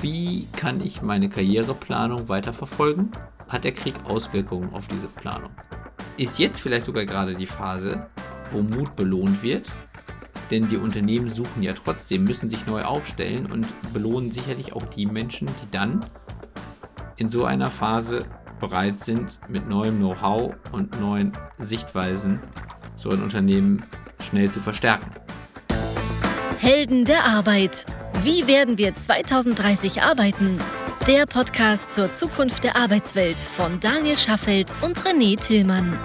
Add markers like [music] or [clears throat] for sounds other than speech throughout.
Wie kann ich meine Karriereplanung weiterverfolgen? Hat der Krieg Auswirkungen auf diese Planung? Ist jetzt vielleicht sogar gerade die Phase, wo Mut belohnt wird? Denn die Unternehmen suchen ja trotzdem, müssen sich neu aufstellen und belohnen sicherlich auch die Menschen, die dann in so einer Phase bereit sind, mit neuem Know-how und neuen Sichtweisen so ein Unternehmen schnell zu verstärken. Helden der Arbeit. Wie werden wir 2030 arbeiten? Der Podcast zur Zukunft der Arbeitswelt von Daniel Schaffelt und René Tillmann.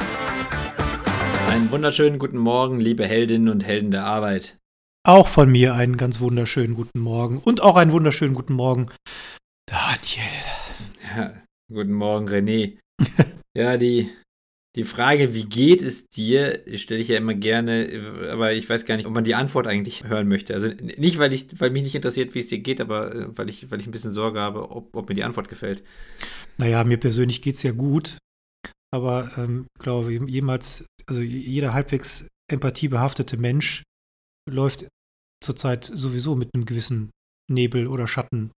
Einen wunderschönen guten Morgen, liebe Heldinnen und Helden der Arbeit. Auch von mir einen ganz wunderschönen guten Morgen und auch einen wunderschönen guten Morgen, Daniel. Ja, guten Morgen, René. [laughs] ja, die die Frage, wie geht es dir, stelle ich ja immer gerne, aber ich weiß gar nicht, ob man die Antwort eigentlich hören möchte. Also nicht, weil ich, weil mich nicht interessiert, wie es dir geht, aber äh, weil ich, weil ich ein bisschen Sorge habe, ob, ob mir die Antwort gefällt. Naja, mir persönlich geht es ja gut, aber ähm, glaube jemals, also jeder halbwegs empathiebehaftete Mensch läuft zurzeit sowieso mit einem gewissen Nebel oder Schatten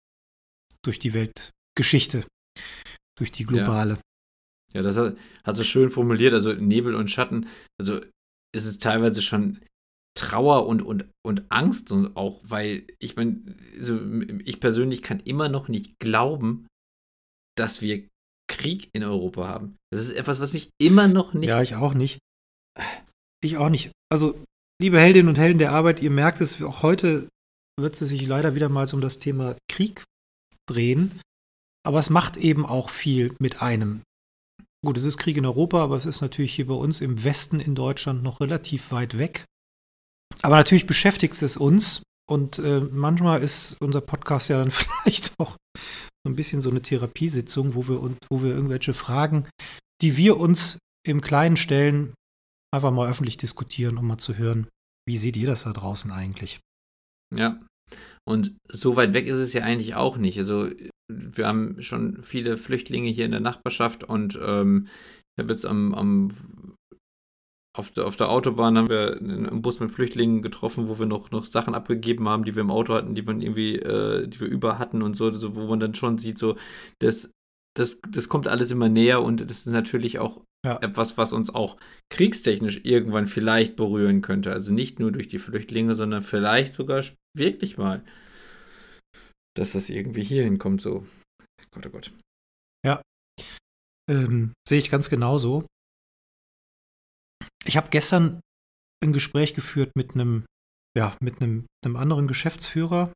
durch die Weltgeschichte, durch die globale. Ja. Ja, das hast du schön formuliert. Also Nebel und Schatten. Also ist es teilweise schon Trauer und, und, und Angst und auch, weil ich meine, also ich persönlich kann immer noch nicht glauben, dass wir Krieg in Europa haben. Das ist etwas, was mich immer noch nicht. Ja, ich auch nicht. Ich auch nicht. Also, liebe Heldinnen und Helden der Arbeit, ihr merkt es, auch heute wird es sich leider wieder mal um das Thema Krieg drehen. Aber es macht eben auch viel mit einem. Gut, es ist Krieg in Europa, aber es ist natürlich hier bei uns im Westen in Deutschland noch relativ weit weg. Aber natürlich beschäftigt es uns und äh, manchmal ist unser Podcast ja dann [laughs] vielleicht auch so ein bisschen so eine Therapiesitzung, wo wir, und, wo wir irgendwelche Fragen, die wir uns im Kleinen stellen, einfach mal öffentlich diskutieren, um mal zu hören, wie seht ihr das da draußen eigentlich? Ja, und so weit weg ist es ja eigentlich auch nicht. Also wir haben schon viele Flüchtlinge hier in der Nachbarschaft und ähm, ich habe jetzt am, am auf der, auf der Autobahn haben wir einen Bus mit Flüchtlingen getroffen, wo wir noch, noch Sachen abgegeben haben, die wir im Auto hatten, die man irgendwie, äh, die wir über hatten und so, so, wo man dann schon sieht, so, das, das, das kommt alles immer näher und das ist natürlich auch ja. etwas, was uns auch kriegstechnisch irgendwann vielleicht berühren könnte. Also nicht nur durch die Flüchtlinge, sondern vielleicht sogar wirklich mal dass das irgendwie hier hinkommt, so. Gott, oh Gott. Ja. Ähm, sehe ich ganz genauso. Ich habe gestern ein Gespräch geführt mit einem, ja, mit einem, einem anderen Geschäftsführer.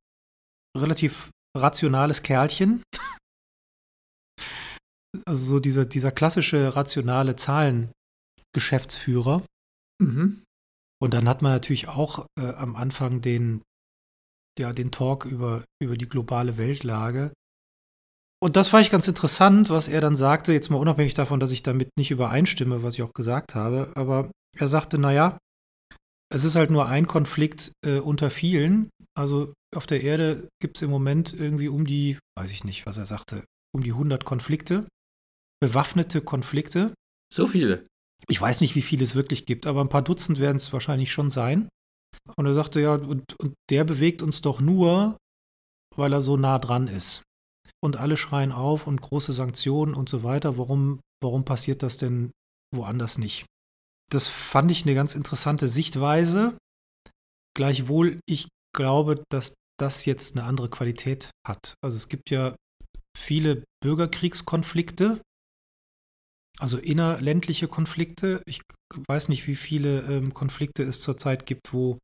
Relativ rationales Kerlchen. Also so dieser, dieser klassische rationale Zahlen-Geschäftsführer. Mhm. Und dann hat man natürlich auch äh, am Anfang den, ja, den Talk über, über die globale Weltlage. Und das war ich ganz interessant, was er dann sagte, jetzt mal unabhängig davon, dass ich damit nicht übereinstimme, was ich auch gesagt habe, aber er sagte, naja, es ist halt nur ein Konflikt äh, unter vielen. Also auf der Erde gibt es im Moment irgendwie um die, weiß ich nicht, was er sagte, um die 100 Konflikte, bewaffnete Konflikte. So viele. Ich weiß nicht, wie viele es wirklich gibt, aber ein paar Dutzend werden es wahrscheinlich schon sein. Und er sagte, ja, und, und der bewegt uns doch nur, weil er so nah dran ist. Und alle schreien auf und große Sanktionen und so weiter. Warum, warum passiert das denn woanders nicht? Das fand ich eine ganz interessante Sichtweise. Gleichwohl, ich glaube, dass das jetzt eine andere Qualität hat. Also es gibt ja viele Bürgerkriegskonflikte, also innerländliche Konflikte. Ich weiß nicht, wie viele ähm, Konflikte es zurzeit gibt, wo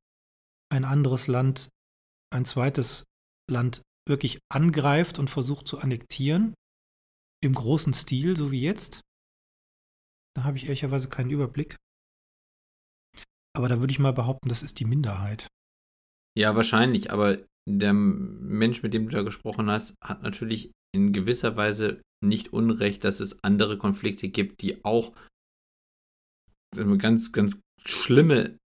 ein anderes Land, ein zweites Land wirklich angreift und versucht zu annektieren, im großen Stil, so wie jetzt, da habe ich ehrlicherweise keinen Überblick. Aber da würde ich mal behaupten, das ist die Minderheit. Ja, wahrscheinlich, aber der Mensch, mit dem du da gesprochen hast, hat natürlich in gewisser Weise nicht Unrecht, dass es andere Konflikte gibt, die auch ganz, ganz schlimme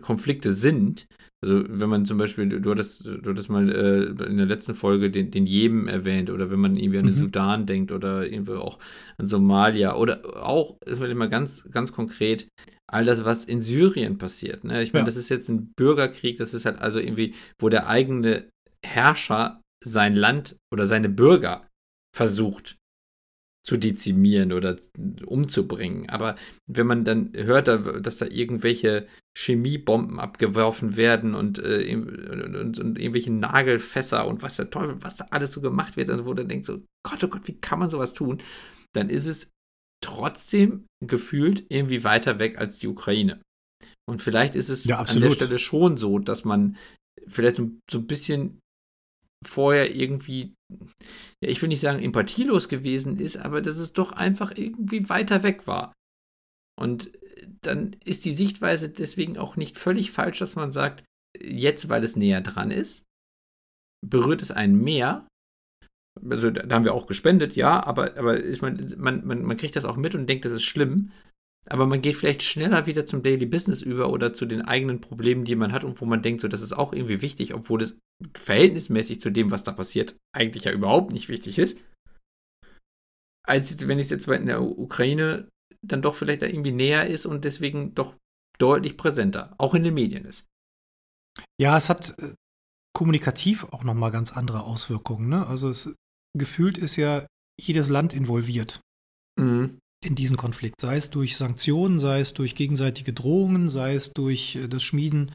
Konflikte sind, also wenn man zum Beispiel, du hattest, du hattest mal äh, in der letzten Folge den, den Jemen erwähnt oder wenn man irgendwie an den mhm. Sudan denkt oder irgendwie auch an Somalia oder auch, mal ganz, ganz konkret, all das, was in Syrien passiert. Ne? Ich meine, ja. das ist jetzt ein Bürgerkrieg, das ist halt also irgendwie, wo der eigene Herrscher sein Land oder seine Bürger versucht zu dezimieren oder umzubringen. Aber wenn man dann hört, dass da irgendwelche Chemiebomben abgeworfen werden und, äh, und, und, und, irgendwelche Nagelfässer und was der Teufel, was da alles so gemacht wird, wo du denkst so, Gott, oh Gott, wie kann man sowas tun? Dann ist es trotzdem gefühlt irgendwie weiter weg als die Ukraine. Und vielleicht ist es ja, an der Stelle schon so, dass man vielleicht so, so ein bisschen vorher irgendwie, ja, ich will nicht sagen empathielos gewesen ist, aber dass es doch einfach irgendwie weiter weg war. Und dann ist die Sichtweise deswegen auch nicht völlig falsch, dass man sagt, jetzt, weil es näher dran ist, berührt es einen mehr. Also da haben wir auch gespendet, ja, aber, aber ich mein, man, man, man kriegt das auch mit und denkt, das ist schlimm. Aber man geht vielleicht schneller wieder zum Daily Business über oder zu den eigenen Problemen, die man hat und wo man denkt, so, das ist auch irgendwie wichtig, obwohl das verhältnismäßig zu dem, was da passiert, eigentlich ja überhaupt nicht wichtig ist. Als wenn es jetzt in der Ukraine dann doch vielleicht irgendwie näher ist und deswegen doch deutlich präsenter, auch in den Medien ist. Ja, es hat äh, kommunikativ auch nochmal ganz andere Auswirkungen. Ne? Also es, gefühlt ist ja jedes Land involviert. Mhm in diesen Konflikt, sei es durch Sanktionen, sei es durch gegenseitige Drohungen, sei es durch äh, das Schmieden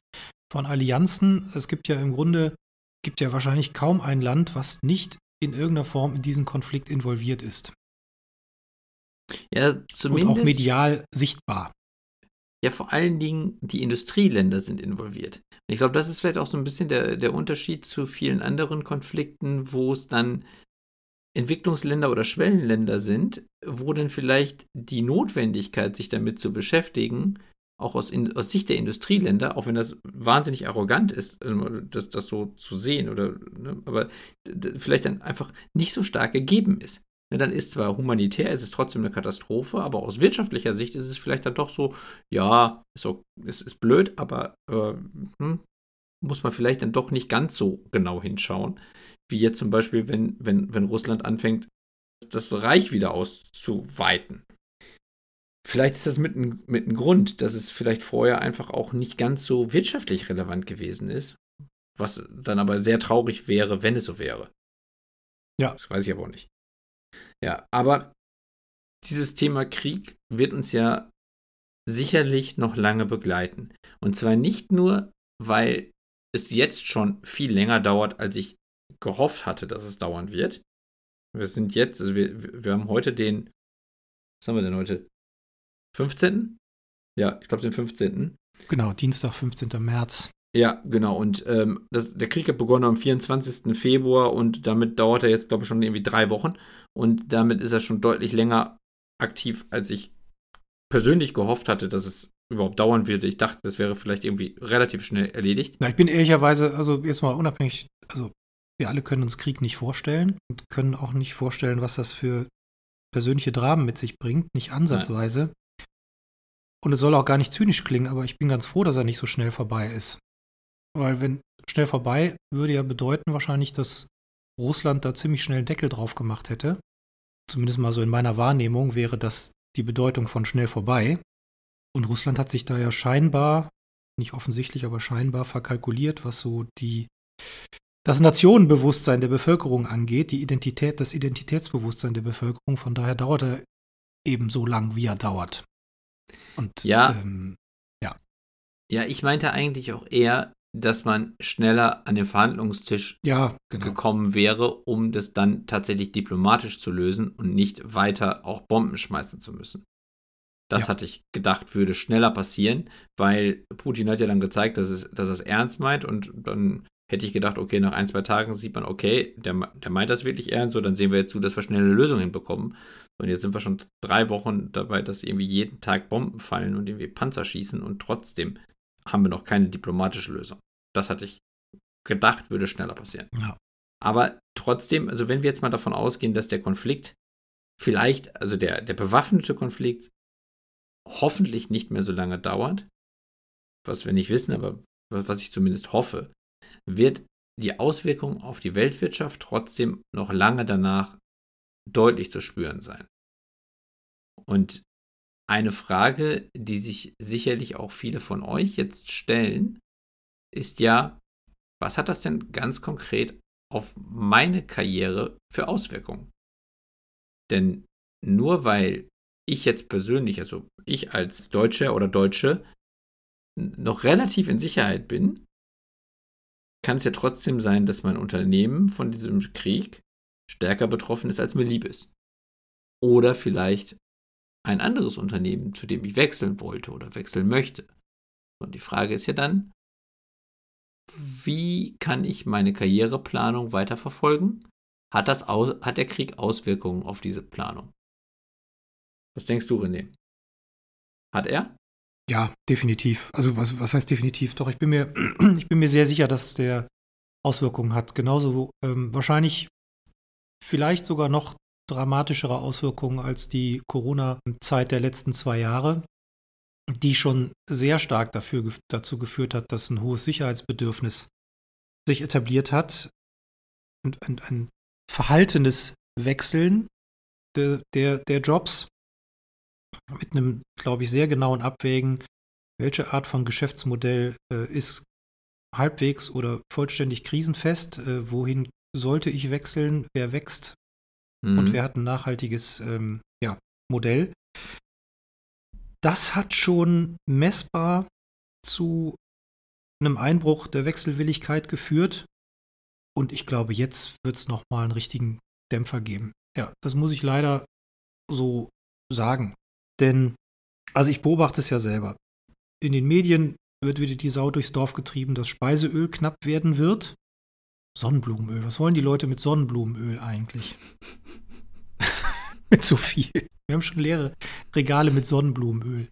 von Allianzen. Es gibt ja im Grunde, gibt ja wahrscheinlich kaum ein Land, was nicht in irgendeiner Form in diesen Konflikt involviert ist. Ja, zumindest. Und auch medial sichtbar. Ja, vor allen Dingen die Industrieländer sind involviert. Ich glaube, das ist vielleicht auch so ein bisschen der, der Unterschied zu vielen anderen Konflikten, wo es dann Entwicklungsländer oder Schwellenländer sind, wo dann vielleicht die Notwendigkeit, sich damit zu beschäftigen, auch aus, in, aus Sicht der Industrieländer, auch wenn das wahnsinnig arrogant ist, ähm, das, das so zu sehen, oder, ne, aber vielleicht dann einfach nicht so stark gegeben ist. Ja, dann ist zwar humanitär, ist es trotzdem eine Katastrophe, aber aus wirtschaftlicher Sicht ist es vielleicht dann doch so, ja, ist, auch, ist, ist blöd, aber äh, hm, muss man vielleicht dann doch nicht ganz so genau hinschauen. Wie jetzt zum Beispiel, wenn, wenn, wenn Russland anfängt, das Reich wieder auszuweiten. Vielleicht ist das mit einem mit ein Grund, dass es vielleicht vorher einfach auch nicht ganz so wirtschaftlich relevant gewesen ist. Was dann aber sehr traurig wäre, wenn es so wäre. Ja. Das weiß ich aber auch nicht. Ja, aber dieses Thema Krieg wird uns ja sicherlich noch lange begleiten. Und zwar nicht nur, weil es jetzt schon viel länger dauert, als ich gehofft hatte, dass es dauern wird. Wir sind jetzt, also wir, wir haben heute den, was haben wir denn heute? 15.? Ja, ich glaube den 15. Genau, Dienstag, 15. März. Ja, genau. Und ähm, das, der Krieg hat begonnen am 24. Februar und damit dauert er jetzt, glaube ich, schon irgendwie drei Wochen. Und damit ist er schon deutlich länger aktiv, als ich persönlich gehofft hatte, dass es überhaupt dauern würde. Ich dachte, das wäre vielleicht irgendwie relativ schnell erledigt. Na, ich bin ehrlicherweise, also jetzt mal unabhängig, also wir alle können uns Krieg nicht vorstellen und können auch nicht vorstellen, was das für persönliche Dramen mit sich bringt, nicht ansatzweise. Nein. Und es soll auch gar nicht zynisch klingen, aber ich bin ganz froh, dass er nicht so schnell vorbei ist. Weil wenn schnell vorbei, würde ja bedeuten wahrscheinlich, dass Russland da ziemlich schnell einen Deckel drauf gemacht hätte. Zumindest mal so in meiner Wahrnehmung wäre das die Bedeutung von schnell vorbei. Und Russland hat sich da ja scheinbar, nicht offensichtlich, aber scheinbar verkalkuliert, was so die das Nationenbewusstsein der Bevölkerung angeht, die Identität, das Identitätsbewusstsein der Bevölkerung. Von daher dauert er eben so lang, wie er dauert. Und ja, ähm, ja. Ja, ich meinte eigentlich auch eher, dass man schneller an den Verhandlungstisch ja, genau. gekommen wäre, um das dann tatsächlich diplomatisch zu lösen und nicht weiter auch Bomben schmeißen zu müssen. Das ja. hatte ich gedacht, würde schneller passieren, weil Putin hat ja dann gezeigt, dass, es, dass er es ernst meint und dann hätte ich gedacht, okay, nach ein, zwei Tagen sieht man, okay, der, der meint das wirklich ernst, so dann sehen wir jetzt zu, dass wir schnell eine Lösung hinbekommen. Und jetzt sind wir schon drei Wochen dabei, dass irgendwie jeden Tag Bomben fallen und irgendwie Panzer schießen und trotzdem haben wir noch keine diplomatische Lösung. Das hatte ich gedacht, würde schneller passieren. Ja. Aber trotzdem, also wenn wir jetzt mal davon ausgehen, dass der Konflikt vielleicht, also der, der bewaffnete Konflikt hoffentlich nicht mehr so lange dauert, was wir nicht wissen, aber was ich zumindest hoffe, wird die Auswirkung auf die Weltwirtschaft trotzdem noch lange danach deutlich zu spüren sein. Und eine Frage, die sich sicherlich auch viele von euch jetzt stellen, ist ja, was hat das denn ganz konkret auf meine Karriere für Auswirkungen? Denn nur weil ich jetzt persönlich, also ich als Deutscher oder Deutsche, noch relativ in Sicherheit bin, kann es ja trotzdem sein, dass mein Unternehmen von diesem Krieg stärker betroffen ist, als mir lieb ist. Oder vielleicht ein anderes Unternehmen, zu dem ich wechseln wollte oder wechseln möchte. Und die Frage ist ja dann, wie kann ich meine Karriereplanung weiterverfolgen? Hat, das hat der Krieg Auswirkungen auf diese Planung? Was denkst du, René? Hat er? Ja, definitiv. Also was, was heißt definitiv? Doch, ich bin mir, [clears throat] ich bin mir sehr sicher, dass der Auswirkungen hat. Genauso ähm, wahrscheinlich vielleicht sogar noch dramatischere Auswirkungen als die Corona-Zeit der letzten zwei Jahre, die schon sehr stark dafür, dazu geführt hat, dass ein hohes Sicherheitsbedürfnis sich etabliert hat und ein, ein verhaltenes Wechseln de, der, der Jobs mit einem, glaube ich, sehr genauen Abwägen, welche Art von Geschäftsmodell äh, ist halbwegs oder vollständig krisenfest, äh, wohin sollte ich wechseln, wer wächst mhm. und wer hat ein nachhaltiges ähm, ja, Modell. Das hat schon messbar zu einem Einbruch der Wechselwilligkeit geführt. Und ich glaube, jetzt wird es nochmal einen richtigen Dämpfer geben. Ja, das muss ich leider so sagen. Denn, also ich beobachte es ja selber. In den Medien wird wieder die Sau durchs Dorf getrieben, dass Speiseöl knapp werden wird. Sonnenblumenöl. Was wollen die Leute mit Sonnenblumenöl eigentlich? [laughs] mit so viel. Wir haben schon leere Regale mit Sonnenblumenöl.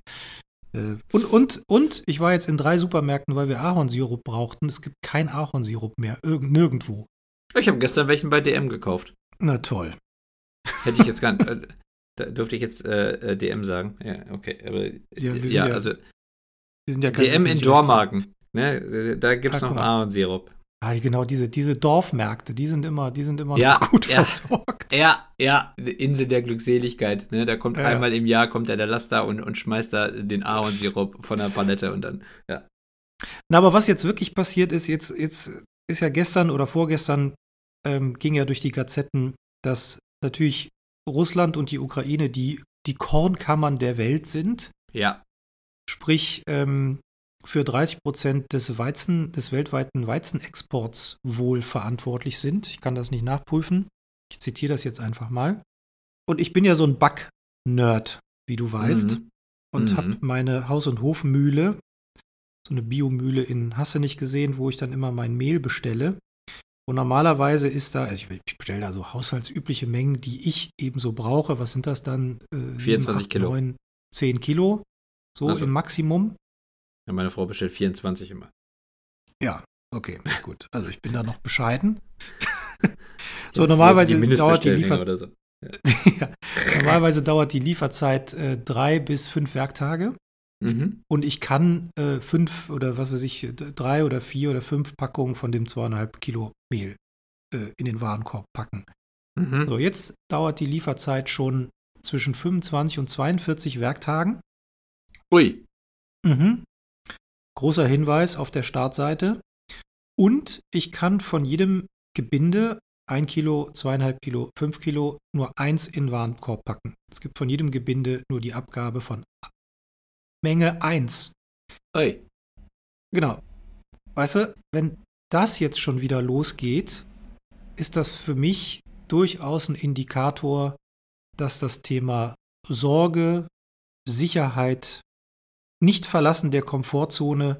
Äh, und, und, und, ich war jetzt in drei Supermärkten, weil wir Ahornsirup brauchten. Es gibt kein Ahornsirup mehr. Irgend, nirgendwo. Ich habe gestern welchen bei DM gekauft. Na toll. Hätte ich jetzt gar nicht. [laughs] Da dürfte ich jetzt äh, äh DM sagen. Ja, okay. Aber, ja, ja, ja, also. Ja DM in Dormarken. Ne? Da gibt es noch Ahornsirup. Ah, genau, diese, diese Dorfmärkte, die sind immer, die sind immer ja, gut ja, versorgt. Ja, ja, Insel der Glückseligkeit. Ne? Da kommt ja. einmal im Jahr kommt der, der Laster und, und schmeißt da den Ahornsirup von der Palette und dann, ja. Na, aber was jetzt wirklich passiert ist, jetzt, jetzt ist ja gestern oder vorgestern ähm, ging ja durch die Gazetten, dass natürlich Russland und die Ukraine die, die Kornkammern der Welt sind. Ja. Sprich, ähm, für 30 Prozent des Weizen, des weltweiten Weizenexports wohl verantwortlich sind. Ich kann das nicht nachprüfen. Ich zitiere das jetzt einfach mal. Und ich bin ja so ein Back-Nerd, wie du weißt. Mhm. Und mhm. habe meine Haus- und Hofmühle, so eine Biomühle in Hasse nicht gesehen, wo ich dann immer mein Mehl bestelle. Und normalerweise ist da, also ich, bestelle da so haushaltsübliche Mengen, die ich ebenso brauche. Was sind das dann? Äh, 24 8, Kilo. 9, 10 Kilo, so also. im Maximum. Ja, meine Frau bestellt 24 immer. Ja, okay, gut. Also ich bin da noch bescheiden. [laughs] so, normalerweise die dauert die Liefer so. [laughs] ja. ja. Normalerweise dauert die Lieferzeit äh, drei bis fünf Werktage. Mhm. Und ich kann äh, fünf oder was weiß ich, drei oder vier oder fünf Packungen von dem zweieinhalb Kilo Mehl äh, in den Warenkorb packen. Mhm. So, jetzt dauert die Lieferzeit schon zwischen 25 und 42 Werktagen. Ui. Mhm. Großer Hinweis auf der Startseite. Und ich kann von jedem Gebinde ein Kilo, zweieinhalb Kilo, fünf Kilo nur eins in den Warenkorb packen. Es gibt von jedem Gebinde nur die Abgabe von Menge 1. Oi. Genau. Weißt du, wenn das jetzt schon wieder losgeht, ist das für mich durchaus ein Indikator, dass das Thema Sorge, Sicherheit, Nicht-Verlassen der Komfortzone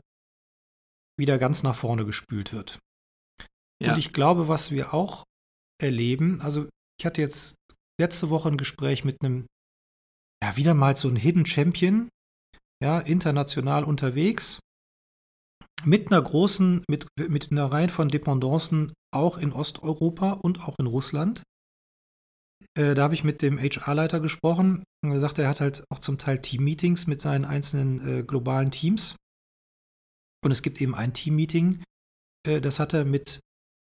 wieder ganz nach vorne gespült wird. Ja. Und ich glaube, was wir auch erleben, also ich hatte jetzt letzte Woche ein Gespräch mit einem, ja, wieder mal so ein Hidden Champion, ja, international unterwegs, mit einer großen, mit, mit einer Reihe von Dependancen auch in Osteuropa und auch in Russland. Äh, da habe ich mit dem HR-Leiter gesprochen. Er sagte, er hat halt auch zum Teil Team-Meetings mit seinen einzelnen äh, globalen Teams. Und es gibt eben ein Team-Meeting, äh, das hat er mit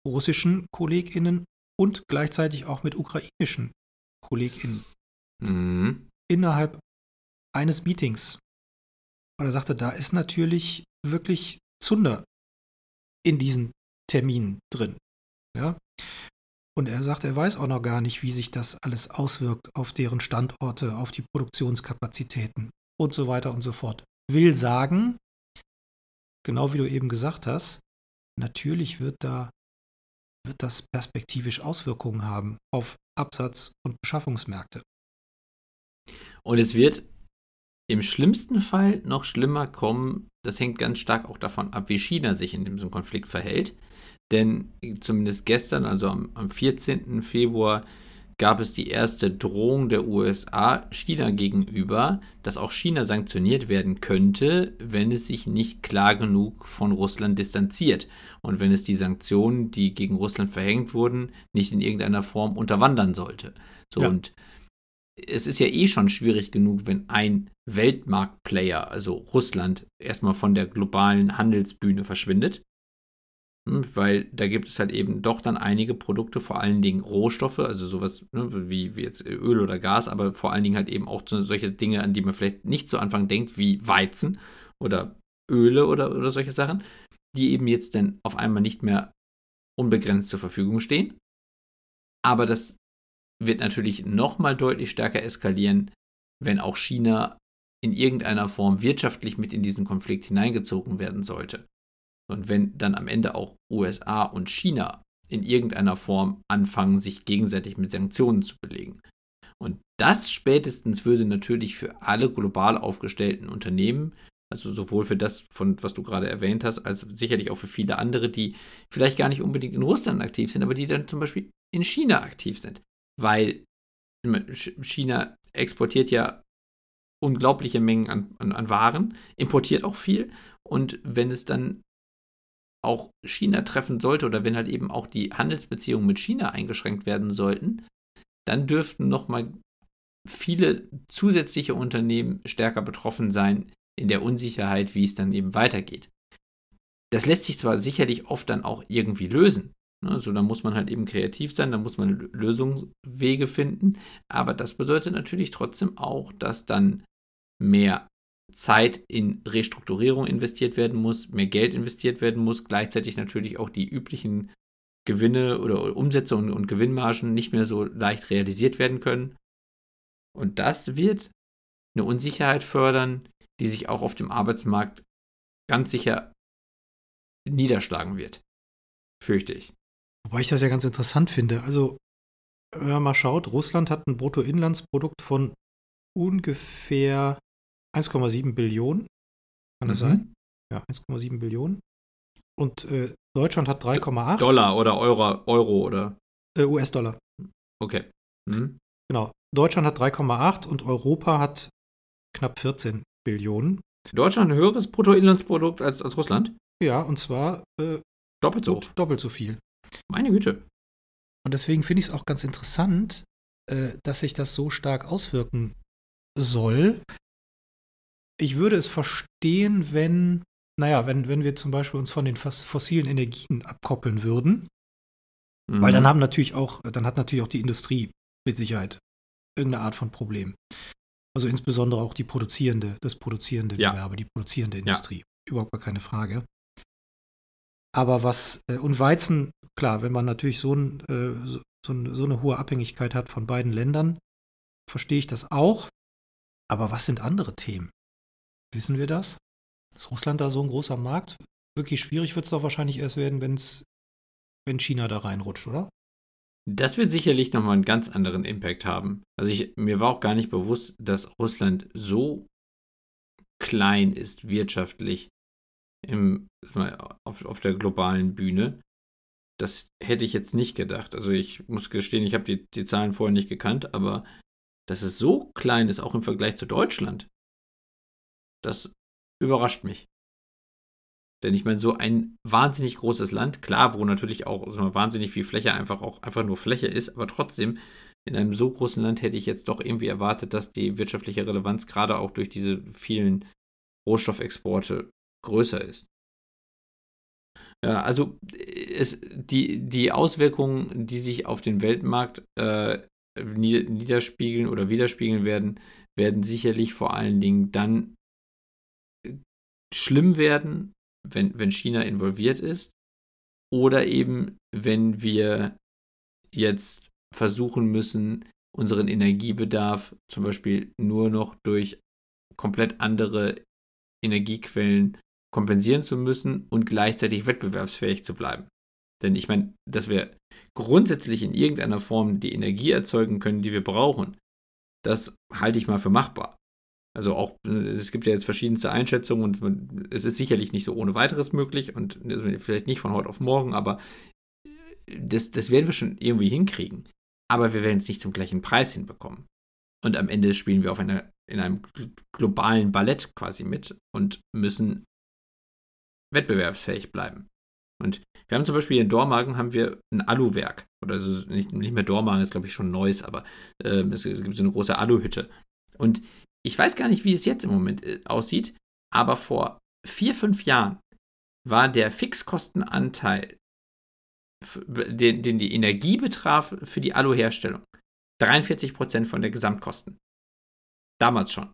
russischen KollegInnen und gleichzeitig auch mit ukrainischen KollegInnen. Mhm. Innerhalb eines Meetings. Und er sagte, da ist natürlich wirklich Zunder in diesen Terminen drin. Ja? Und er sagt, er weiß auch noch gar nicht, wie sich das alles auswirkt auf deren Standorte, auf die Produktionskapazitäten und so weiter und so fort. Will sagen, genau wie du eben gesagt hast, natürlich wird da wird das perspektivisch Auswirkungen haben auf Absatz- und Beschaffungsmärkte. Und es wird im schlimmsten Fall noch schlimmer kommen. Das hängt ganz stark auch davon ab, wie China sich in diesem Konflikt verhält. Denn zumindest gestern, also am, am 14. Februar, gab es die erste Drohung der USA China gegenüber, dass auch China sanktioniert werden könnte, wenn es sich nicht klar genug von Russland distanziert und wenn es die Sanktionen, die gegen Russland verhängt wurden, nicht in irgendeiner Form unterwandern sollte. So ja. und es ist ja eh schon schwierig genug, wenn ein Weltmarktplayer, also Russland, erstmal von der globalen Handelsbühne verschwindet. Hm, weil da gibt es halt eben doch dann einige Produkte, vor allen Dingen Rohstoffe, also sowas ne, wie, wie jetzt Öl oder Gas, aber vor allen Dingen halt eben auch so, solche Dinge, an die man vielleicht nicht zu Anfang denkt, wie Weizen oder Öle oder, oder solche Sachen, die eben jetzt dann auf einmal nicht mehr unbegrenzt zur Verfügung stehen. Aber das wird natürlich nochmal deutlich stärker eskalieren, wenn auch China in irgendeiner Form wirtschaftlich mit in diesen Konflikt hineingezogen werden sollte. Und wenn dann am Ende auch USA und China in irgendeiner Form anfangen, sich gegenseitig mit Sanktionen zu belegen. Und das spätestens würde natürlich für alle global aufgestellten Unternehmen, also sowohl für das, von was du gerade erwähnt hast, als sicherlich auch für viele andere, die vielleicht gar nicht unbedingt in Russland aktiv sind, aber die dann zum Beispiel in China aktiv sind. Weil China exportiert ja unglaubliche Mengen an, an, an Waren, importiert auch viel. Und wenn es dann auch China treffen sollte oder wenn halt eben auch die Handelsbeziehungen mit China eingeschränkt werden sollten, dann dürften nochmal viele zusätzliche Unternehmen stärker betroffen sein in der Unsicherheit, wie es dann eben weitergeht. Das lässt sich zwar sicherlich oft dann auch irgendwie lösen. Also da muss man halt eben kreativ sein, da muss man Lösungswege finden. Aber das bedeutet natürlich trotzdem auch, dass dann mehr Zeit in Restrukturierung investiert werden muss, mehr Geld investiert werden muss, gleichzeitig natürlich auch die üblichen Gewinne oder Umsätze und, und Gewinnmargen nicht mehr so leicht realisiert werden können. Und das wird eine Unsicherheit fördern, die sich auch auf dem Arbeitsmarkt ganz sicher niederschlagen wird. Fürchte ich. Wobei ich das ja ganz interessant finde. Also, wenn man mal schaut, Russland hat ein Bruttoinlandsprodukt von ungefähr 1,7 Billionen. Kann das mhm. sein? Ja, 1,7 Billionen. Und äh, Deutschland hat 3,8. Dollar oder Euro, Euro oder? Äh, US-Dollar. Okay. Mhm. Genau. Deutschland hat 3,8 und Europa hat knapp 14 Billionen. Deutschland ein höheres Bruttoinlandsprodukt als, als Russland? Ja, und zwar äh, doppelt so. Doppelt so viel. Meine Güte. Und deswegen finde ich es auch ganz interessant, äh, dass sich das so stark auswirken soll, ich würde es verstehen, wenn, naja, wenn, wenn wir zum Beispiel uns von den fossilen Energien abkoppeln würden. Mhm. Weil dann haben natürlich auch, dann hat natürlich auch die Industrie mit Sicherheit irgendeine Art von Problem. Also insbesondere auch die produzierende, das produzierende ja. Gewerbe, die produzierende Industrie. Ja. Überhaupt gar keine Frage. Aber was, äh, und Weizen, klar, wenn man natürlich so, ein, äh, so, so eine hohe Abhängigkeit hat von beiden Ländern, verstehe ich das auch. Aber was sind andere Themen? Wissen wir das? Ist Russland da so ein großer Markt? Wirklich schwierig wird es doch wahrscheinlich erst werden, wenn's, wenn China da reinrutscht, oder? Das wird sicherlich nochmal einen ganz anderen Impact haben. Also ich, mir war auch gar nicht bewusst, dass Russland so klein ist wirtschaftlich im, auf, auf der globalen Bühne. Das hätte ich jetzt nicht gedacht. Also ich muss gestehen, ich habe die, die Zahlen vorher nicht gekannt, aber dass es so klein ist, auch im Vergleich zu Deutschland, das überrascht mich. Denn ich meine, so ein wahnsinnig großes Land, klar, wo natürlich auch also wahnsinnig viel Fläche einfach auch einfach nur Fläche ist, aber trotzdem, in einem so großen Land hätte ich jetzt doch irgendwie erwartet, dass die wirtschaftliche Relevanz gerade auch durch diese vielen Rohstoffexporte größer ist. Ja, also es, die, die Auswirkungen, die sich auf den Weltmarkt äh, niederspiegeln oder widerspiegeln werden, werden sicherlich vor allen Dingen dann schlimm werden, wenn, wenn China involviert ist oder eben wenn wir jetzt versuchen müssen, unseren Energiebedarf zum Beispiel nur noch durch komplett andere Energiequellen kompensieren zu müssen und gleichzeitig wettbewerbsfähig zu bleiben. Denn ich meine, dass wir grundsätzlich in irgendeiner Form die Energie erzeugen können, die wir brauchen, das halte ich mal für machbar. Also auch, es gibt ja jetzt verschiedenste Einschätzungen und es ist sicherlich nicht so ohne weiteres möglich und vielleicht nicht von heute auf morgen, aber das, das werden wir schon irgendwie hinkriegen. Aber wir werden es nicht zum gleichen Preis hinbekommen. Und am Ende spielen wir auf einer, in einem globalen Ballett quasi mit und müssen wettbewerbsfähig bleiben. Und wir haben zum Beispiel in Dormagen haben wir ein Aluwerk. Oder also nicht, nicht mehr Dormagen, ist glaube ich schon Neues, aber äh, es gibt so eine große Aluhütte. Und ich weiß gar nicht, wie es jetzt im Moment äh, aussieht, aber vor vier, fünf Jahren war der Fixkostenanteil, den, den die Energie betraf, für die Aluherstellung 43% von der Gesamtkosten. Damals schon.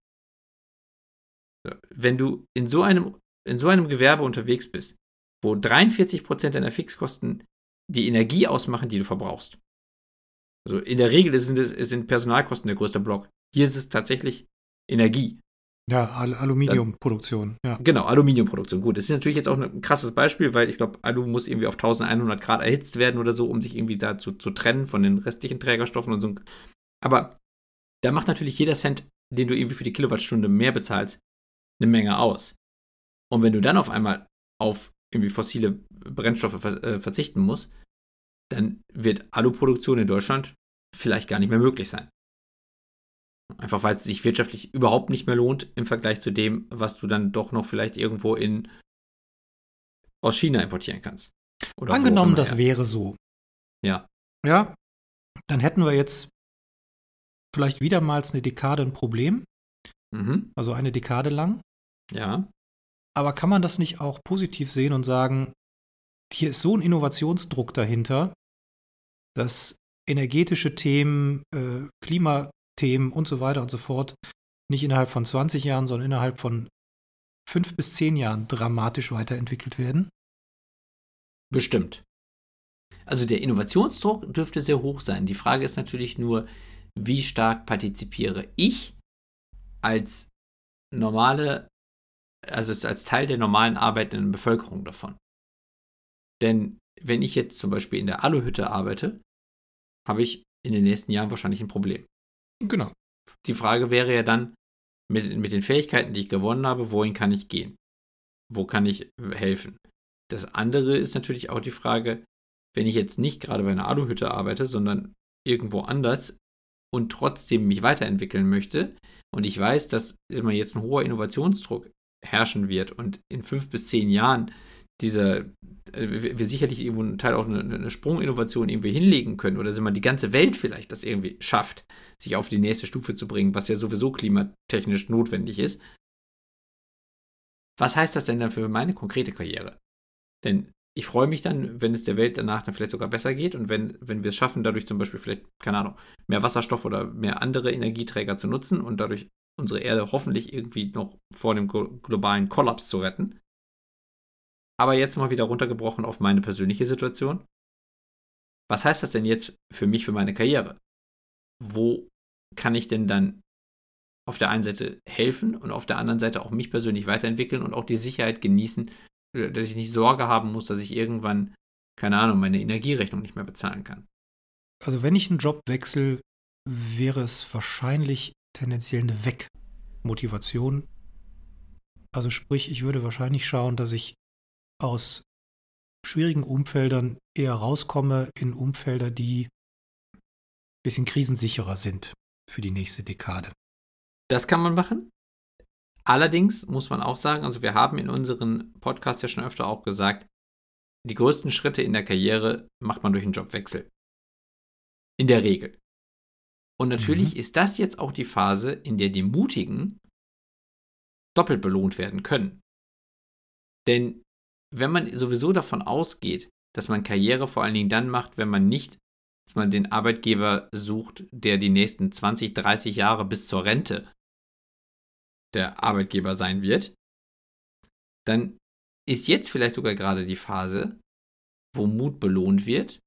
Wenn du in so einem, in so einem Gewerbe unterwegs bist, wo 43% deiner Fixkosten die Energie ausmachen, die du verbrauchst. Also in der Regel sind, es, sind Personalkosten der größte Block. Hier ist es tatsächlich Energie. Ja, Al Aluminiumproduktion. Ja. Genau, Aluminiumproduktion. Gut, das ist natürlich jetzt auch ein krasses Beispiel, weil ich glaube, Alu muss irgendwie auf 1100 Grad erhitzt werden oder so, um sich irgendwie dazu zu trennen von den restlichen Trägerstoffen und so. Aber da macht natürlich jeder Cent, den du irgendwie für die Kilowattstunde mehr bezahlst, eine Menge aus. Und wenn du dann auf einmal auf irgendwie fossile Brennstoffe ver äh, verzichten musst, dann wird Aluproduktion in Deutschland vielleicht gar nicht mehr möglich sein. Einfach weil es sich wirtschaftlich überhaupt nicht mehr lohnt im Vergleich zu dem, was du dann doch noch vielleicht irgendwo in aus China importieren kannst. Oder Angenommen, das wäre so. Ja. Ja, dann hätten wir jetzt vielleicht wiedermals eine Dekade ein Problem. Mhm. Also eine Dekade lang. Ja. Aber kann man das nicht auch positiv sehen und sagen, hier ist so ein Innovationsdruck dahinter, dass energetische Themen, äh, Klimathemen und so weiter und so fort nicht innerhalb von 20 Jahren, sondern innerhalb von fünf bis zehn Jahren dramatisch weiterentwickelt werden? Bestimmt. Also der Innovationsdruck dürfte sehr hoch sein. Die Frage ist natürlich nur, wie stark partizipiere ich als normale also als Teil der normalen arbeitenden Bevölkerung davon. Denn wenn ich jetzt zum Beispiel in der Aluhütte arbeite, habe ich in den nächsten Jahren wahrscheinlich ein Problem. Genau. Die Frage wäre ja dann, mit, mit den Fähigkeiten, die ich gewonnen habe, wohin kann ich gehen? Wo kann ich helfen? Das andere ist natürlich auch die Frage, wenn ich jetzt nicht gerade bei einer Aluhütte arbeite, sondern irgendwo anders und trotzdem mich weiterentwickeln möchte und ich weiß, dass immer jetzt ein hoher Innovationsdruck herrschen wird und in fünf bis zehn Jahren dieser, äh, wir sicherlich irgendwo einen Teil auch eine, eine Sprunginnovation irgendwie hinlegen können oder sind mal die ganze Welt vielleicht das irgendwie schafft, sich auf die nächste Stufe zu bringen, was ja sowieso klimatechnisch notwendig ist. Was heißt das denn dann für meine konkrete Karriere? Denn ich freue mich dann, wenn es der Welt danach dann vielleicht sogar besser geht und wenn, wenn wir es schaffen, dadurch zum Beispiel vielleicht, keine Ahnung, mehr Wasserstoff oder mehr andere Energieträger zu nutzen und dadurch unsere Erde hoffentlich irgendwie noch vor dem globalen Kollaps zu retten. Aber jetzt mal wieder runtergebrochen auf meine persönliche Situation. Was heißt das denn jetzt für mich, für meine Karriere? Wo kann ich denn dann auf der einen Seite helfen und auf der anderen Seite auch mich persönlich weiterentwickeln und auch die Sicherheit genießen, äh, dass ich nicht Sorge haben muss, dass ich irgendwann, keine Ahnung, meine Energierechnung nicht mehr bezahlen kann. Also wenn ich einen Job wechsle, wäre es wahrscheinlich tendenziell eine Wegmotivation. Also sprich, ich würde wahrscheinlich schauen, dass ich aus schwierigen Umfeldern eher rauskomme in Umfelder, die ein bisschen krisensicherer sind für die nächste Dekade. Das kann man machen. Allerdings muss man auch sagen, also wir haben in unseren Podcasts ja schon öfter auch gesagt, die größten Schritte in der Karriere macht man durch einen Jobwechsel. In der Regel. Und natürlich mhm. ist das jetzt auch die Phase, in der die Mutigen doppelt belohnt werden können. Denn wenn man sowieso davon ausgeht, dass man Karriere vor allen Dingen dann macht, wenn man nicht, dass man den Arbeitgeber sucht, der die nächsten 20, 30 Jahre bis zur Rente der Arbeitgeber sein wird, dann ist jetzt vielleicht sogar gerade die Phase, wo Mut belohnt wird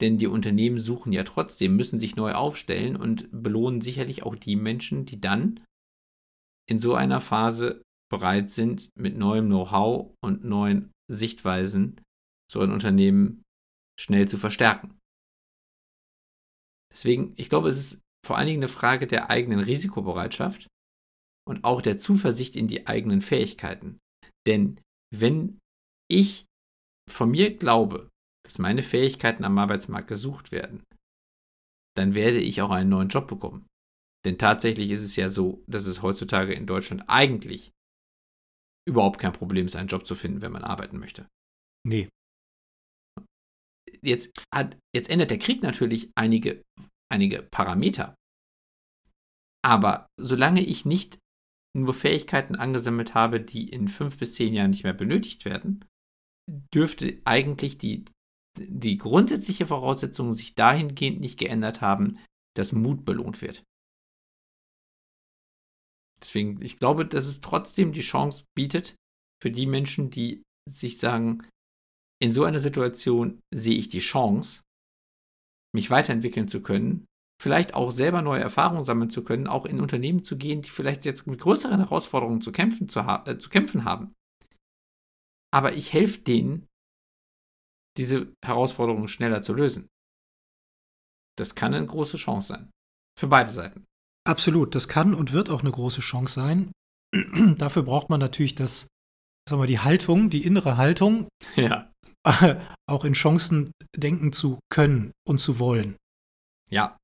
Denn die Unternehmen suchen ja trotzdem, müssen sich neu aufstellen und belohnen sicherlich auch die Menschen, die dann in so einer Phase bereit sind, mit neuem Know-how und neuen Sichtweisen so ein Unternehmen schnell zu verstärken. Deswegen, ich glaube, es ist vor allen Dingen eine Frage der eigenen Risikobereitschaft und auch der Zuversicht in die eigenen Fähigkeiten. Denn wenn ich von mir glaube, dass meine Fähigkeiten am Arbeitsmarkt gesucht werden, dann werde ich auch einen neuen Job bekommen. Denn tatsächlich ist es ja so, dass es heutzutage in Deutschland eigentlich überhaupt kein Problem ist, einen Job zu finden, wenn man arbeiten möchte. Nee. Jetzt, hat, jetzt ändert der Krieg natürlich einige, einige Parameter. Aber solange ich nicht nur Fähigkeiten angesammelt habe, die in fünf bis zehn Jahren nicht mehr benötigt werden, dürfte eigentlich die, die grundsätzliche Voraussetzung sich dahingehend nicht geändert haben, dass Mut belohnt wird. Deswegen, ich glaube, dass es trotzdem die Chance bietet für die Menschen, die sich sagen, in so einer Situation sehe ich die Chance, mich weiterentwickeln zu können, vielleicht auch selber neue Erfahrungen sammeln zu können, auch in Unternehmen zu gehen, die vielleicht jetzt mit größeren Herausforderungen zu kämpfen, zu, äh, zu kämpfen haben. Aber ich helfe denen, diese Herausforderungen schneller zu lösen. Das kann eine große Chance sein. Für beide Seiten. Absolut, das kann und wird auch eine große Chance sein. [clears throat] Dafür braucht man natürlich das, sagen wir, die Haltung, die innere Haltung, ja. [laughs] auch in Chancen denken zu können und zu wollen. Ja.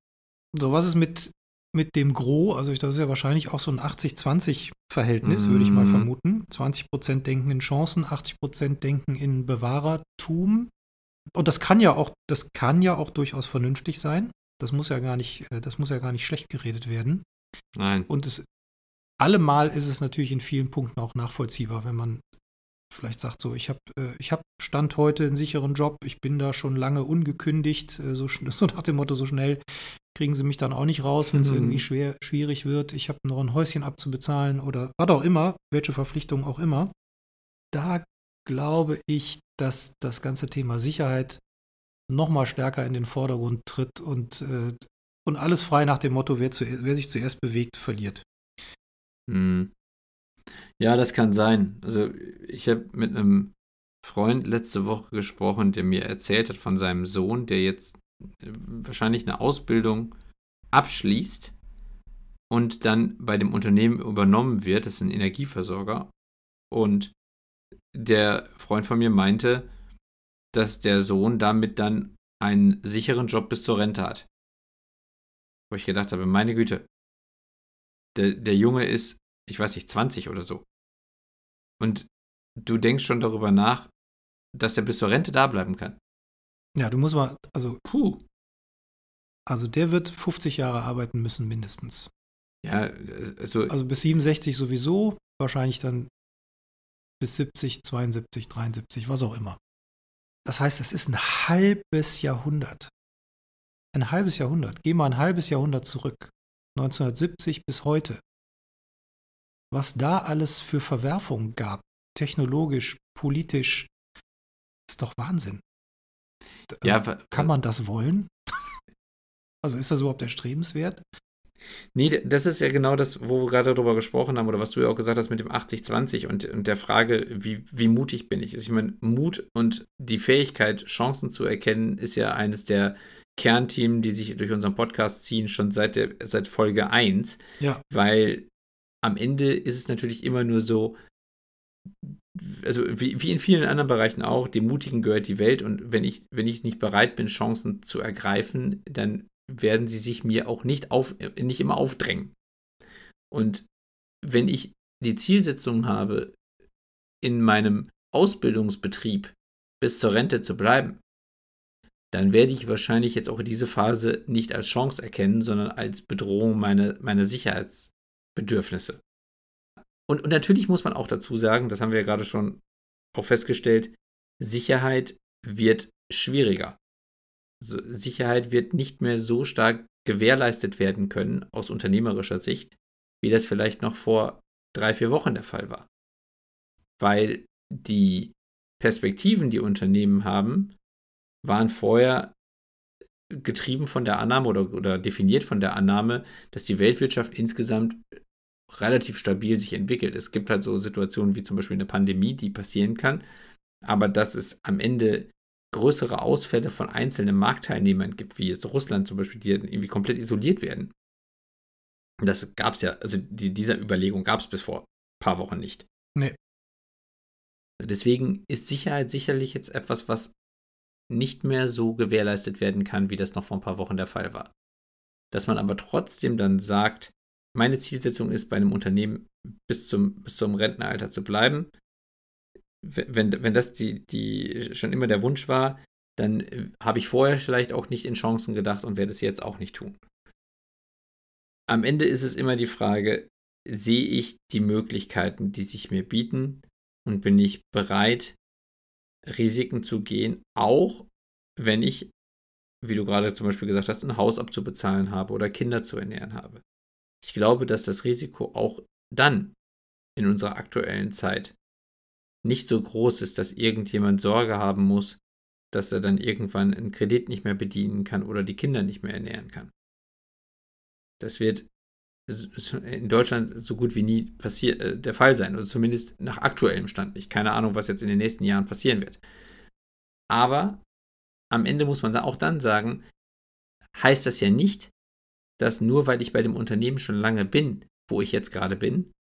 So, was ist mit, mit dem Gros? Also, das ist ja wahrscheinlich auch so ein 80-20-Verhältnis, mm. würde ich mal mhm. vermuten. 20% denken in Chancen, 80% denken in Bewahrertum. Und das kann ja auch, das kann ja auch durchaus vernünftig sein. Das muss ja gar nicht, äh, das muss ja gar nicht schlecht geredet werden. Nein. Und es allemal ist es natürlich in vielen Punkten auch nachvollziehbar, wenn man vielleicht sagt so, ich habe äh, ich hab Stand heute einen sicheren Job, ich bin da schon lange ungekündigt, äh, so, [laughs] so nach dem Motto, so schnell kriegen sie mich dann auch nicht raus, wenn es mhm. irgendwie schwer, schwierig wird. Ich habe noch ein Häuschen abzubezahlen oder was auch immer, welche Verpflichtung auch immer. Da glaube ich, dass das ganze Thema Sicherheit noch mal stärker in den Vordergrund tritt und, äh, und alles frei nach dem Motto, wer, zu, wer sich zuerst bewegt, verliert. Hm. Ja, das kann sein. Also ich habe mit einem Freund letzte Woche gesprochen, der mir erzählt hat von seinem Sohn, der jetzt äh, wahrscheinlich eine Ausbildung abschließt und dann bei dem Unternehmen übernommen wird. Das ist ein Energieversorger. Und der Freund von mir meinte, dass der Sohn damit dann einen sicheren Job bis zur Rente hat. Wo ich gedacht habe, meine Güte, der, der Junge ist, ich weiß nicht, 20 oder so. Und du denkst schon darüber nach, dass er bis zur Rente da bleiben kann. Ja, du musst mal, also, puh. Also der wird 50 Jahre arbeiten müssen, mindestens. Ja, also. Also bis 67 sowieso, wahrscheinlich dann bis 70, 72, 73, was auch immer. Das heißt, es ist ein halbes Jahrhundert. Ein halbes Jahrhundert. Geh mal ein halbes Jahrhundert zurück. 1970 bis heute. Was da alles für Verwerfungen gab, technologisch, politisch, ist doch Wahnsinn. Also, ja, kann man das wollen? [laughs] also ist das überhaupt erstrebenswert? Nee, das ist ja genau das, wo wir gerade darüber gesprochen haben oder was du ja auch gesagt hast mit dem 80-20 und, und der Frage, wie, wie mutig bin ich? Also ich meine, Mut und die Fähigkeit, Chancen zu erkennen, ist ja eines der Kernthemen, die sich durch unseren Podcast ziehen, schon seit, der, seit Folge 1. Ja. Weil am Ende ist es natürlich immer nur so, also wie, wie in vielen anderen Bereichen auch, dem Mutigen gehört die Welt und wenn ich, wenn ich nicht bereit bin, Chancen zu ergreifen, dann werden sie sich mir auch nicht, auf, nicht immer aufdrängen. Und wenn ich die Zielsetzung habe, in meinem Ausbildungsbetrieb bis zur Rente zu bleiben, dann werde ich wahrscheinlich jetzt auch diese Phase nicht als Chance erkennen, sondern als Bedrohung meiner, meiner Sicherheitsbedürfnisse. Und, und natürlich muss man auch dazu sagen, das haben wir ja gerade schon auch festgestellt, Sicherheit wird schwieriger. Sicherheit wird nicht mehr so stark gewährleistet werden können aus unternehmerischer Sicht, wie das vielleicht noch vor drei, vier Wochen der Fall war. Weil die Perspektiven, die Unternehmen haben, waren vorher getrieben von der Annahme oder, oder definiert von der Annahme, dass die Weltwirtschaft insgesamt relativ stabil sich entwickelt. Es gibt halt so Situationen wie zum Beispiel eine Pandemie, die passieren kann, aber dass es am Ende größere Ausfälle von einzelnen Marktteilnehmern gibt, wie jetzt Russland zum Beispiel, die irgendwie komplett isoliert werden. Das gab es ja, also die, dieser Überlegung gab es bis vor ein paar Wochen nicht. Nee. Deswegen ist Sicherheit sicherlich jetzt etwas, was nicht mehr so gewährleistet werden kann, wie das noch vor ein paar Wochen der Fall war. Dass man aber trotzdem dann sagt, meine Zielsetzung ist, bei einem Unternehmen bis zum, bis zum Rentenalter zu bleiben. Wenn, wenn das die, die schon immer der Wunsch war, dann äh, habe ich vorher vielleicht auch nicht in Chancen gedacht und werde es jetzt auch nicht tun. Am Ende ist es immer die Frage, sehe ich die Möglichkeiten, die sich mir bieten und bin ich bereit, Risiken zu gehen, auch wenn ich, wie du gerade zum Beispiel gesagt hast, ein Haus abzubezahlen habe oder Kinder zu ernähren habe. Ich glaube, dass das Risiko auch dann in unserer aktuellen Zeit nicht so groß ist, dass irgendjemand Sorge haben muss, dass er dann irgendwann einen Kredit nicht mehr bedienen kann oder die Kinder nicht mehr ernähren kann. Das wird in Deutschland so gut wie nie passier äh, der Fall sein, oder zumindest nach aktuellem Stand nicht. Keine Ahnung, was jetzt in den nächsten Jahren passieren wird. Aber am Ende muss man da auch dann sagen, heißt das ja nicht, dass nur weil ich bei dem Unternehmen schon lange bin, wo ich jetzt gerade bin,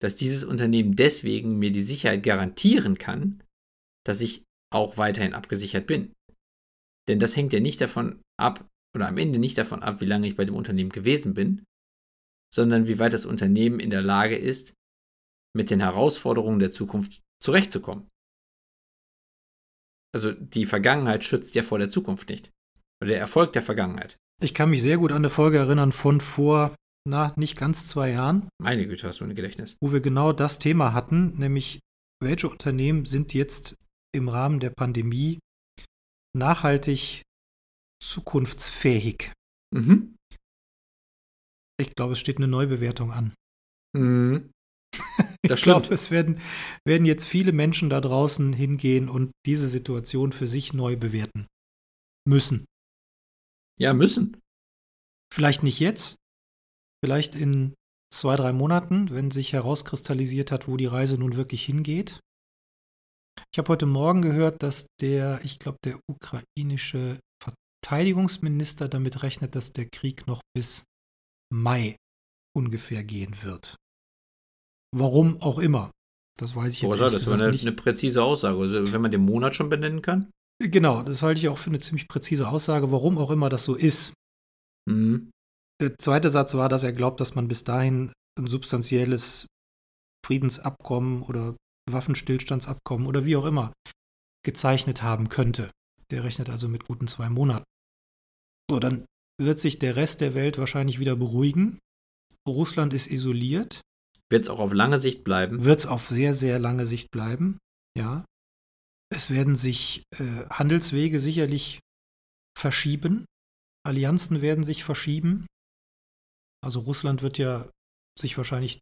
dass dieses Unternehmen deswegen mir die Sicherheit garantieren kann, dass ich auch weiterhin abgesichert bin. Denn das hängt ja nicht davon ab, oder am Ende nicht davon ab, wie lange ich bei dem Unternehmen gewesen bin, sondern wie weit das Unternehmen in der Lage ist, mit den Herausforderungen der Zukunft zurechtzukommen. Also die Vergangenheit schützt ja vor der Zukunft nicht. Oder der Erfolg der Vergangenheit. Ich kann mich sehr gut an eine Folge erinnern von vor, na, nicht ganz zwei Jahren. Meine Güte, hast du ein Gedächtnis. Wo wir genau das Thema hatten, nämlich welche Unternehmen sind jetzt im Rahmen der Pandemie nachhaltig zukunftsfähig? Mhm. Ich glaube, es steht eine Neubewertung an. Mhm. [laughs] ich glaube, es werden, werden jetzt viele Menschen da draußen hingehen und diese Situation für sich neu bewerten müssen. Ja, müssen. Vielleicht nicht jetzt, vielleicht in zwei, drei Monaten, wenn sich herauskristallisiert hat, wo die Reise nun wirklich hingeht. Ich habe heute Morgen gehört, dass der, ich glaube, der ukrainische Verteidigungsminister damit rechnet, dass der Krieg noch bis Mai ungefähr gehen wird. Warum auch immer. Das weiß ich jetzt oh, Das ist eine, eine präzise Aussage. Also, wenn man den Monat schon benennen kann? Genau, das halte ich auch für eine ziemlich präzise Aussage, warum auch immer das so ist. Mhm. Der zweite Satz war, dass er glaubt, dass man bis dahin ein substanzielles Friedensabkommen oder Waffenstillstandsabkommen oder wie auch immer gezeichnet haben könnte. Der rechnet also mit guten zwei Monaten. So, dann wird sich der Rest der Welt wahrscheinlich wieder beruhigen. Russland ist isoliert. Wird es auch auf lange Sicht bleiben? Wird es auf sehr, sehr lange Sicht bleiben, ja. Es werden sich äh, Handelswege sicherlich verschieben. Allianzen werden sich verschieben. Also Russland wird ja sich wahrscheinlich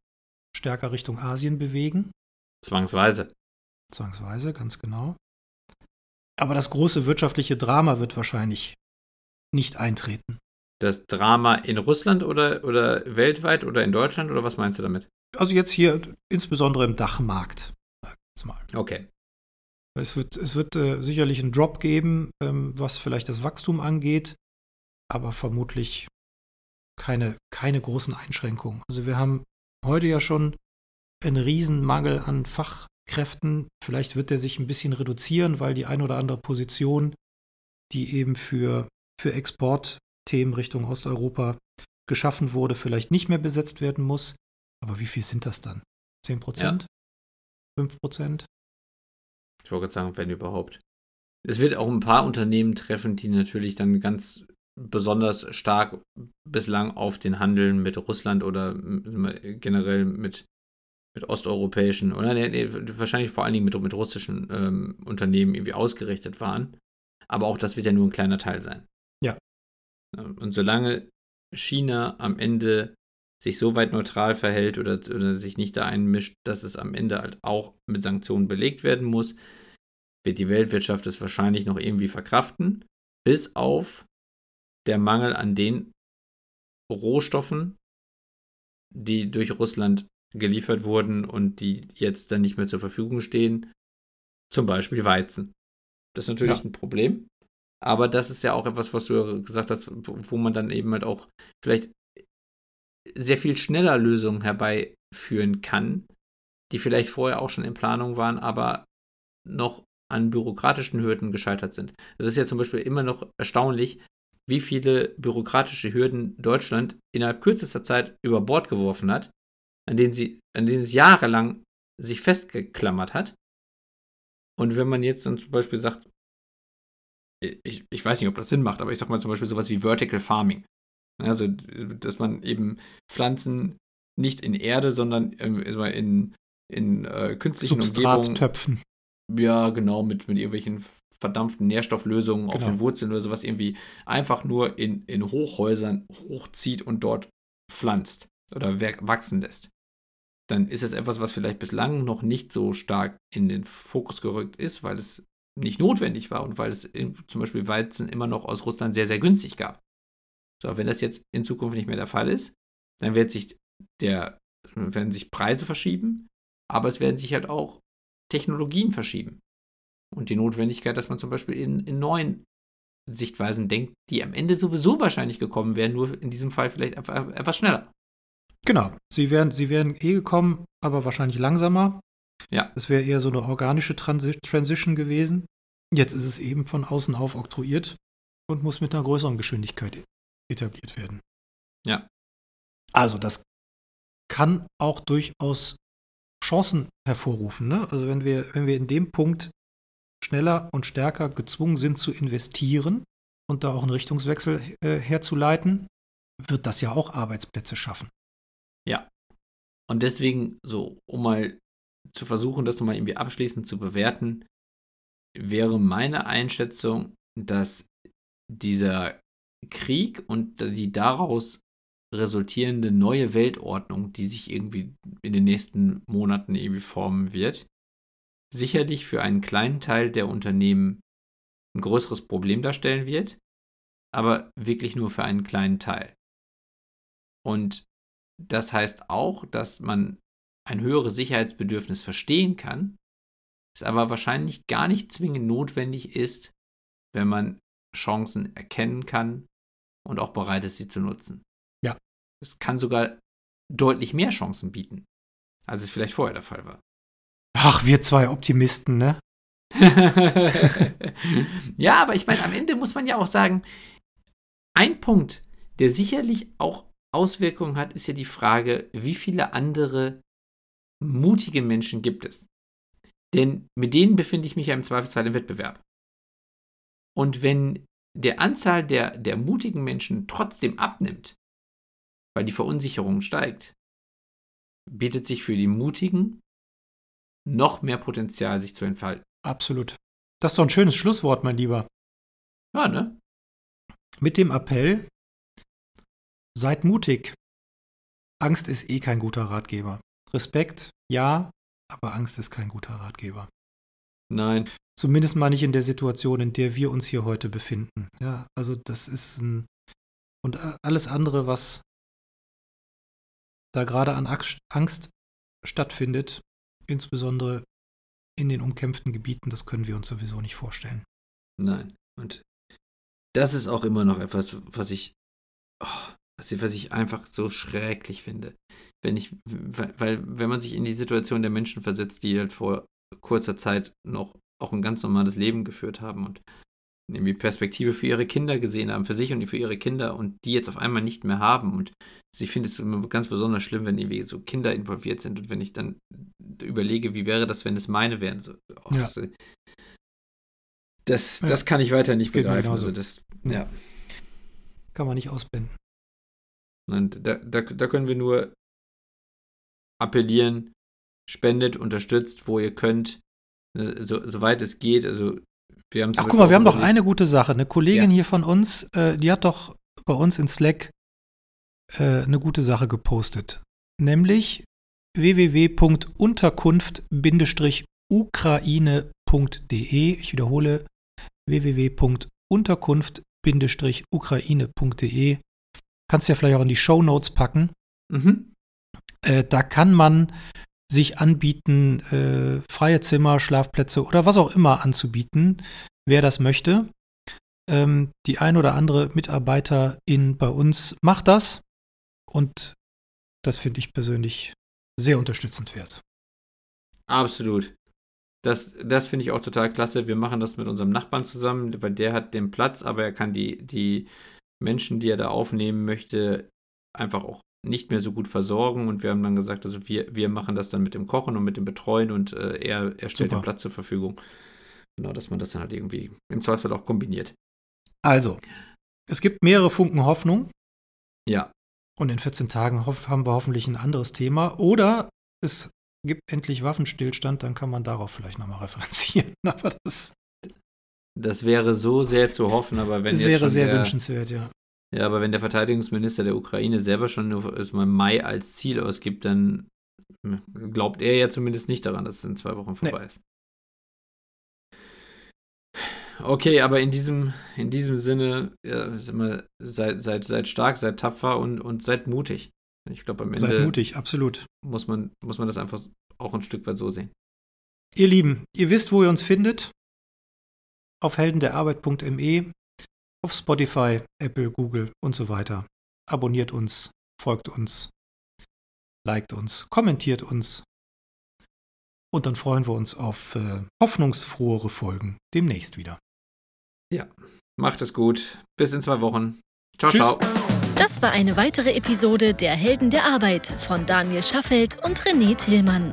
stärker Richtung Asien bewegen. Zwangsweise. Zwangsweise, ganz genau. Aber das große wirtschaftliche Drama wird wahrscheinlich nicht eintreten. Das Drama in Russland oder, oder weltweit oder in Deutschland oder was meinst du damit? Also jetzt hier insbesondere im Dachmarkt. Mal. Okay. Es wird, es wird äh, sicherlich einen Drop geben, ähm, was vielleicht das Wachstum angeht, aber vermutlich keine, keine großen Einschränkungen. Also wir haben heute ja schon einen Riesenmangel an Fachkräften. Vielleicht wird der sich ein bisschen reduzieren, weil die ein oder andere Position, die eben für für Exportthemen Richtung Osteuropa geschaffen wurde, vielleicht nicht mehr besetzt werden muss. Aber wie viel sind das dann? 10 Prozent? Ja. 5 Prozent? Ich wollte gerade sagen, wenn überhaupt. Es wird auch ein paar Unternehmen treffen, die natürlich dann ganz besonders stark bislang auf den Handel mit Russland oder generell mit, mit osteuropäischen oder nee, wahrscheinlich vor allen Dingen mit, mit russischen ähm, Unternehmen irgendwie ausgerichtet waren. Aber auch das wird ja nur ein kleiner Teil sein. Ja. Und solange China am Ende sich so weit neutral verhält oder, oder sich nicht da einmischt, dass es am Ende halt auch mit Sanktionen belegt werden muss, wird die Weltwirtschaft es wahrscheinlich noch irgendwie verkraften, bis auf der Mangel an den Rohstoffen, die durch Russland geliefert wurden und die jetzt dann nicht mehr zur Verfügung stehen. Zum Beispiel Weizen. Das ist natürlich ja. ein Problem. Aber das ist ja auch etwas, was du gesagt hast, wo man dann eben halt auch vielleicht sehr viel schneller Lösungen herbeiführen kann, die vielleicht vorher auch schon in Planung waren, aber noch an bürokratischen Hürden gescheitert sind. Es ist ja zum Beispiel immer noch erstaunlich, wie viele bürokratische Hürden Deutschland innerhalb kürzester Zeit über Bord geworfen hat, an denen, sie, an denen es jahrelang sich festgeklammert hat. Und wenn man jetzt dann zum Beispiel sagt, ich, ich weiß nicht, ob das Sinn macht, aber ich sag mal zum Beispiel sowas wie Vertical Farming. Also, dass man eben Pflanzen nicht in Erde, sondern in, in äh, künstlichen Substrattöpfen. Ja, genau, mit, mit irgendwelchen verdampften Nährstofflösungen genau. auf den Wurzeln oder sowas irgendwie einfach nur in, in Hochhäusern hochzieht und dort pflanzt oder wachsen lässt. Dann ist es etwas, was vielleicht bislang noch nicht so stark in den Fokus gerückt ist, weil es nicht notwendig war und weil es in, zum Beispiel Weizen immer noch aus Russland sehr, sehr günstig gab. So, wenn das jetzt in Zukunft nicht mehr der Fall ist, dann wird sich der, werden sich Preise verschieben, aber es werden sich halt auch Technologien verschieben. Und die Notwendigkeit, dass man zum Beispiel in, in neuen Sichtweisen denkt, die am Ende sowieso wahrscheinlich gekommen wären, nur in diesem Fall vielleicht etwas schneller. Genau, sie wären, sie wären eh gekommen, aber wahrscheinlich langsamer. Ja. Es wäre eher so eine organische Transi Transition gewesen. Jetzt ist es eben von außen auf oktroyiert und muss mit einer größeren Geschwindigkeit etabliert werden. Ja. Also das kann auch durchaus Chancen hervorrufen. Ne? Also wenn wir, wenn wir in dem Punkt schneller und stärker gezwungen sind zu investieren und da auch einen Richtungswechsel äh, herzuleiten, wird das ja auch Arbeitsplätze schaffen. Ja. Und deswegen, so, um mal zu versuchen, das nochmal irgendwie abschließend zu bewerten, wäre meine Einschätzung, dass dieser Krieg und die daraus resultierende neue Weltordnung, die sich irgendwie in den nächsten Monaten irgendwie formen wird, sicherlich für einen kleinen Teil der Unternehmen ein größeres Problem darstellen wird, aber wirklich nur für einen kleinen Teil. Und das heißt auch, dass man ein höheres Sicherheitsbedürfnis verstehen kann, es aber wahrscheinlich gar nicht zwingend notwendig ist, wenn man Chancen erkennen kann und auch bereit ist, sie zu nutzen. Ja. Es kann sogar deutlich mehr Chancen bieten, als es vielleicht vorher der Fall war. Ach, wir zwei Optimisten, ne? [laughs] ja, aber ich meine, am Ende muss man ja auch sagen, ein Punkt, der sicherlich auch Auswirkungen hat, ist ja die Frage, wie viele andere mutige Menschen gibt es? Denn mit denen befinde ich mich ja im Zweifelsfall im Wettbewerb. Und wenn der Anzahl der, der mutigen Menschen trotzdem abnimmt, weil die Verunsicherung steigt, bietet sich für die Mutigen noch mehr Potenzial, sich zu entfalten. Absolut. Das ist doch ein schönes Schlusswort, mein Lieber. Ja, ne? Mit dem Appell, seid mutig. Angst ist eh kein guter Ratgeber. Respekt, ja, aber Angst ist kein guter Ratgeber. Nein. Zumindest mal nicht in der Situation, in der wir uns hier heute befinden. Ja, also das ist ein. Und alles andere, was da gerade an Angst stattfindet, insbesondere in den umkämpften Gebieten, das können wir uns sowieso nicht vorstellen. Nein. Und das ist auch immer noch etwas, was ich, oh, was ich einfach so schrecklich finde. Wenn ich, weil, wenn man sich in die Situation der Menschen versetzt, die halt vor kurzer Zeit noch auch ein ganz normales Leben geführt haben und irgendwie Perspektive für ihre Kinder gesehen haben, für sich und für ihre Kinder und die jetzt auf einmal nicht mehr haben. Und ich finde es immer ganz besonders schlimm, wenn irgendwie so Kinder involviert sind und wenn ich dann überlege, wie wäre das, wenn es meine wären. So, oh, ja. das, das, das, kann ich weiter nicht begreifen. Also das, ja. Kann man nicht ausblenden. Nein, da, da, da können wir nur appellieren, spendet, unterstützt, wo ihr könnt, ne, so, soweit es geht. Also wir haben Ach guck mal, wir haben doch eine gute Sache. Eine Kollegin ja. hier von uns, äh, die hat doch bei uns in Slack äh, eine gute Sache gepostet. Nämlich www.unterkunft-ukraine.de. Ich wiederhole www.unterkunft ukraine.de. Kannst ja vielleicht auch in die Show Notes packen. Mhm. Äh, da kann man sich anbieten, äh, freie Zimmer, Schlafplätze oder was auch immer anzubieten, wer das möchte. Ähm, die ein oder andere Mitarbeiterin bei uns macht das und das finde ich persönlich sehr unterstützend wert. Absolut. Das, das finde ich auch total klasse. Wir machen das mit unserem Nachbarn zusammen, weil der hat den Platz, aber er kann die, die Menschen, die er da aufnehmen möchte, einfach auch nicht mehr so gut versorgen. Und wir haben dann gesagt, also wir, wir machen das dann mit dem Kochen und mit dem Betreuen und äh, er, er stellt Super. den Platz zur Verfügung. Genau, dass man das dann halt irgendwie im Zweifel auch kombiniert. Also, es gibt mehrere Funken Hoffnung. Ja. Und in 14 Tagen haben wir hoffentlich ein anderes Thema. Oder es gibt endlich Waffenstillstand, dann kann man darauf vielleicht nochmal referenzieren. [laughs] Aber das. Das wäre so sehr zu hoffen, aber wenn das jetzt wäre schon sehr der, wünschenswert, ja. Ja, aber wenn der Verteidigungsminister der Ukraine selber schon mal Mai als Ziel ausgibt, dann glaubt er ja zumindest nicht daran, dass es in zwei Wochen vorbei nee. ist. Okay, aber in diesem, in diesem Sinne, ja, seid, seid, seid stark, seid tapfer und, und seid mutig. Ich glaube, am Ende. Seid mutig, absolut. Muss man, muss man das einfach auch ein Stück weit so sehen. Ihr Lieben, ihr wisst, wo ihr uns findet. Auf heldenderarbeit.me, auf Spotify, Apple, Google und so weiter. Abonniert uns, folgt uns, liked uns, kommentiert uns. Und dann freuen wir uns auf äh, hoffnungsfrohere Folgen demnächst wieder. Ja, macht es gut. Bis in zwei Wochen. Ciao, Tschüss. ciao. Das war eine weitere Episode der Helden der Arbeit von Daniel Schaffelt und René Tillmann.